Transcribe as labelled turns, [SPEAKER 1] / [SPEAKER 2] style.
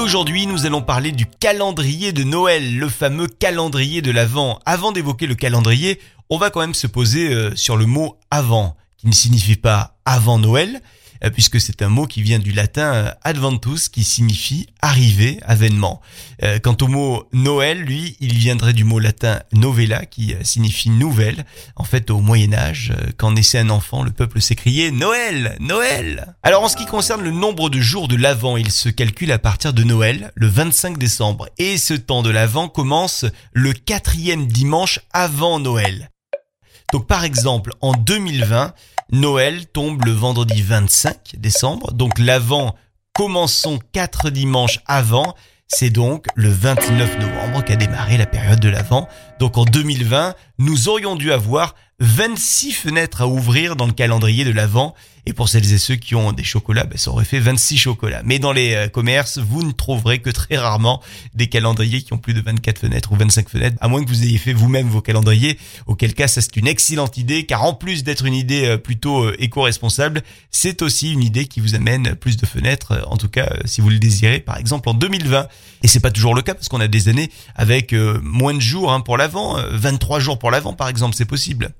[SPEAKER 1] aujourd'hui, nous allons parler du calendrier de Noël, le fameux calendrier de l'Avent. Avant d'évoquer le calendrier, on va quand même se poser euh, sur le mot avant, qui ne signifie pas avant Noël, puisque c'est un mot qui vient du latin euh, adventus, qui signifie arriver, avènement. Euh, quant au mot Noël, lui, il viendrait du mot latin novella, qui signifie nouvelle. En fait, au Moyen Âge, quand naissait un enfant, le peuple s'écriait Noël, Noël. Alors, en ce qui concerne le nombre de jours de l'Avent, il se calcule à partir de Noël, le 25 décembre. Et ce temps de l'Avent commence le quatrième dimanche avant Noël. Donc par exemple, en 2020, Noël tombe le vendredi 25 décembre, donc l'avant commençons quatre dimanches avant, c'est donc le 29 novembre qu'a démarré la période de l'avant. Donc en 2020, nous aurions dû avoir 26 fenêtres à ouvrir dans le calendrier de l'Avent. Et pour celles et ceux qui ont des chocolats, ben, ça aurait fait 26 chocolats. Mais dans les euh, commerces, vous ne trouverez que très rarement des calendriers qui ont plus de 24 fenêtres ou 25 fenêtres, à moins que vous ayez fait vous-même vos calendriers, auquel cas ça c'est une excellente idée, car en plus d'être une idée euh, plutôt euh, éco-responsable, c'est aussi une idée qui vous amène plus de fenêtres, en tout cas si vous le désirez, par exemple en 2020. Et c'est pas toujours le cas, parce qu'on a des années avec moins de jours hein, pour l'avant, 23 jours pour l'avant par exemple, c'est possible.